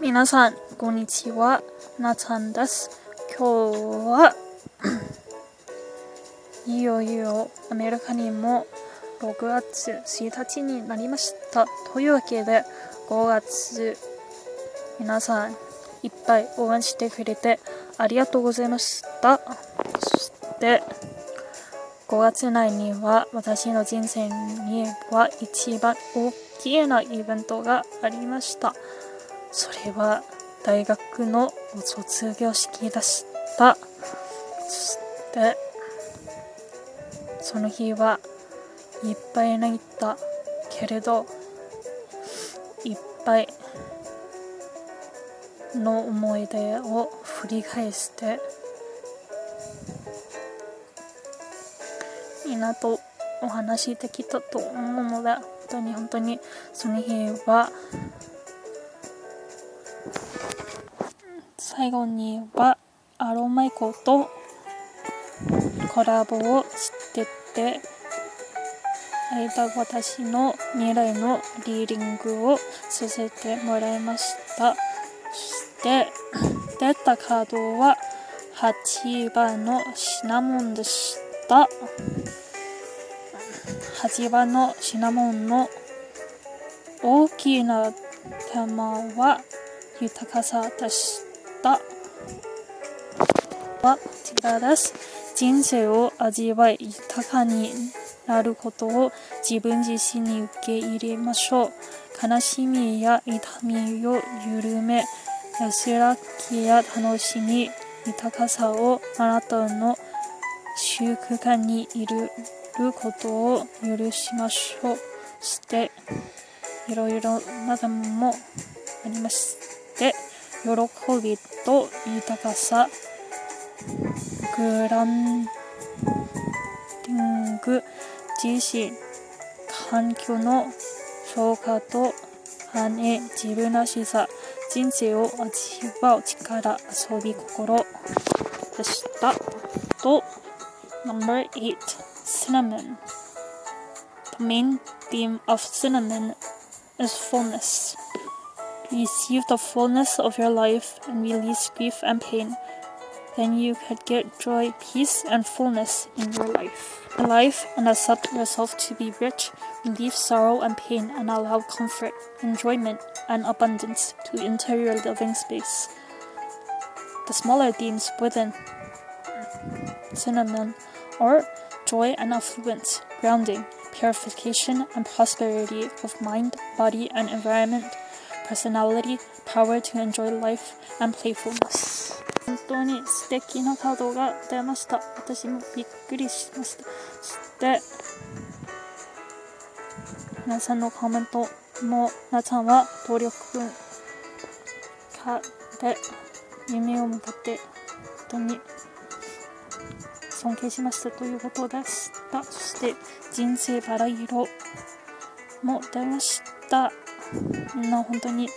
皆さん、こんにちは。なちゃんです。今日は、いよいよアメリカにも6月1日になりました。というわけで、5月、皆さん、いっぱい応援してくれてありがとうございました。そして、5月内には私の人生には一番大きなイベントがありました。それは大学の卒業式でした。そして、その日はいっぱい泣いたけれど、いっぱいの思い出を振り返して、みんなとお話できたと思うので、本当に本当にその日は、最後にはアロマイコとコラボをしてて、間私の未来のリーディングをさせてもらいました。そして、出たカードは8番のシナモンでした。8番のシナモンの大きなテーマは豊かさでした。はこちらです。人生を味わい豊かになることを自分自身に受け入れましょう。悲しみや痛みを緩め、安らぎや楽しみ、豊かさをあなたの習慣に入れることを許しましょう。そして、いろいろなものもありまして喜びと豊かさグランディング自身環境の評価と反映自分らしさ人生を味わう力遊び心でしたと No.8 Cinnamon The main theme of cinnamon is fullness. Receive the fullness of your life and release grief and pain. Then you could get joy, peace, and fullness in your life. Life and accept yourself to be rich, relieve sorrow and pain, and allow comfort, enjoyment, and abundance to enter your living space. The smaller themes within cinnamon are joy and affluence, grounding, purification, and prosperity of mind, body, and environment, personality, power to enjoy life, and playfulness. 本当に素敵なカードが出ました。私もびっくりしました。そして、皆さんのコメントも、なちゃんは努力家で夢を向かって本当に尊敬しましたということでした。そして、人生バラ色も出ました。みんな本当に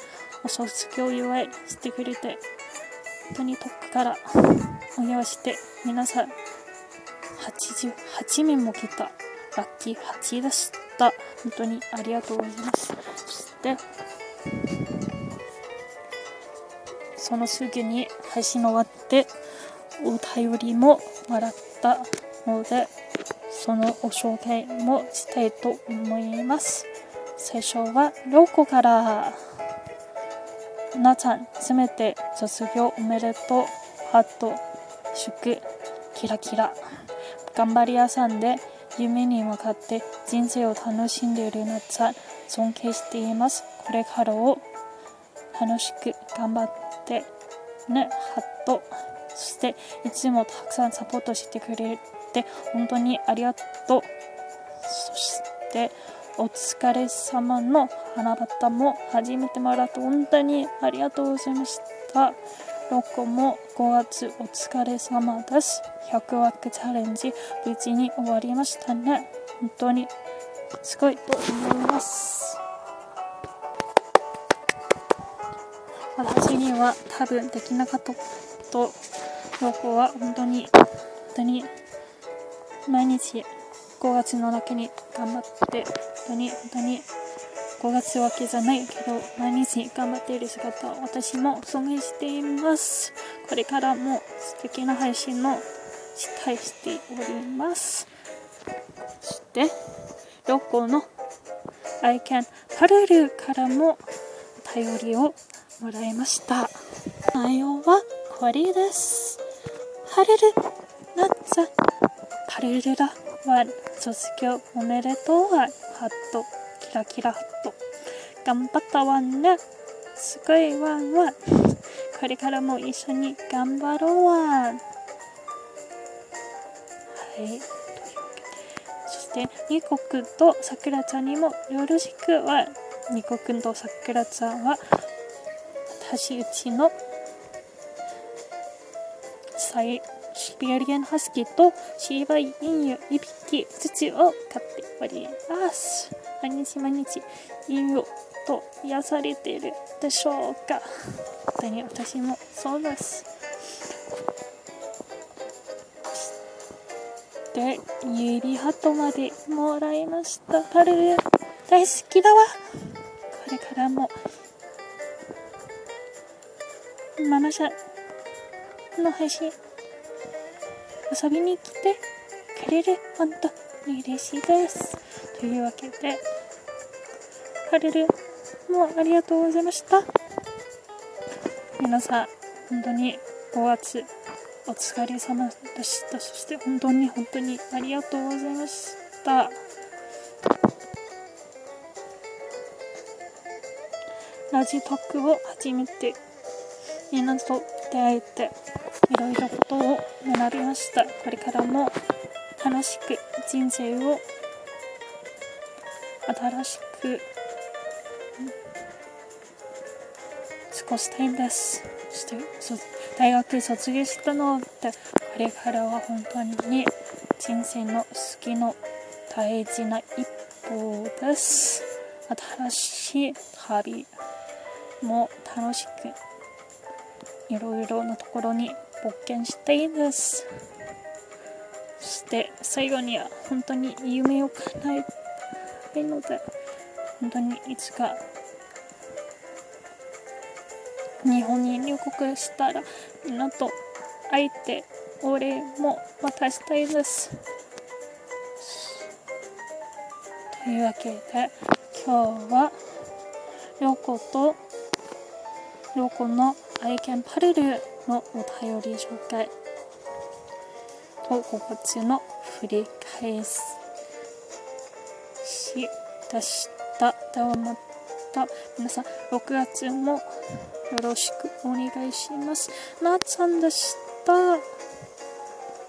お卒業祝いしてくれて、本当に遠くからお祝いして、皆さん88名も来た。ラッキー8でした。本当にありがとうございます。そして、そのすぐに配信終わって、お便りももらったので、そのお紹介もしたいと思います。最初は、ロコから。なちゃん、すべて卒業おめでとう。ハート、祝、キラキラ。頑張り屋さんで夢に向かって人生を楽しんでいるなちゃん、尊敬しています。これからを楽しく頑張ってね、ハット。そして、いつもたくさんサポートしてくれて、本当にありがとう。そして、お疲れ様の花畑も始めてもらって本当にありがとうございました。ロコも5月お疲れ様です。100枠チャレンジ無事に終わりましたね。本当にすごいと思います。私には多分できなかったと、ロコは本当に、本当に毎日5月の中に頑張って、当に本当に6月わけじゃないけど毎日頑張っている姿を私も尊敬しています。これからも素敵な配信の期待しております。そしてロコの I can パルルからもお便りをもらいました。内容はこれです。ハルルナッツァパルルラワン卒業おめでとうハットキラキラハット。頑張ったわね。すごいワンワンこれからも一緒に頑張ろうわ。んはい。というわけでそしてニコくんとさくらちゃんにもよろしくはニコくんとさくらちゃんは私うちのサイシビリアンハスキーとシーバイインユ1匹ずつを飼っております。毎日毎日インユと癒されているでしょうか。本当に私もそうです。で指ハトまでもらいました。パルル大好きだわ。これからも。ママシャの配信遊びに来てくれる本当に嬉しいです。というわけでパルルもうありがとうございました。皆さん本当に5月お疲れ様でした。そして本当に本当にありがとうございました。ラジトークを始めてみんと出会えていろいろことを学びましたこれからも楽しく人生を新しく過ごしたいんですそして大学卒業したのでこれからは本当に人生の好きの大事な一歩です新しい旅も楽しくいろいろなところに冒険したいです。そして最後には本当に夢を叶えたいので本当にいつか日本に入国したらみんなと会えてお礼も渡したいです。というわけで今日はりょうことりょうこの「愛犬パルル」のお便り紹介。と心地の振り返しでした。ではまた皆さん6月もよろしくお願いします。なあちゃんでした。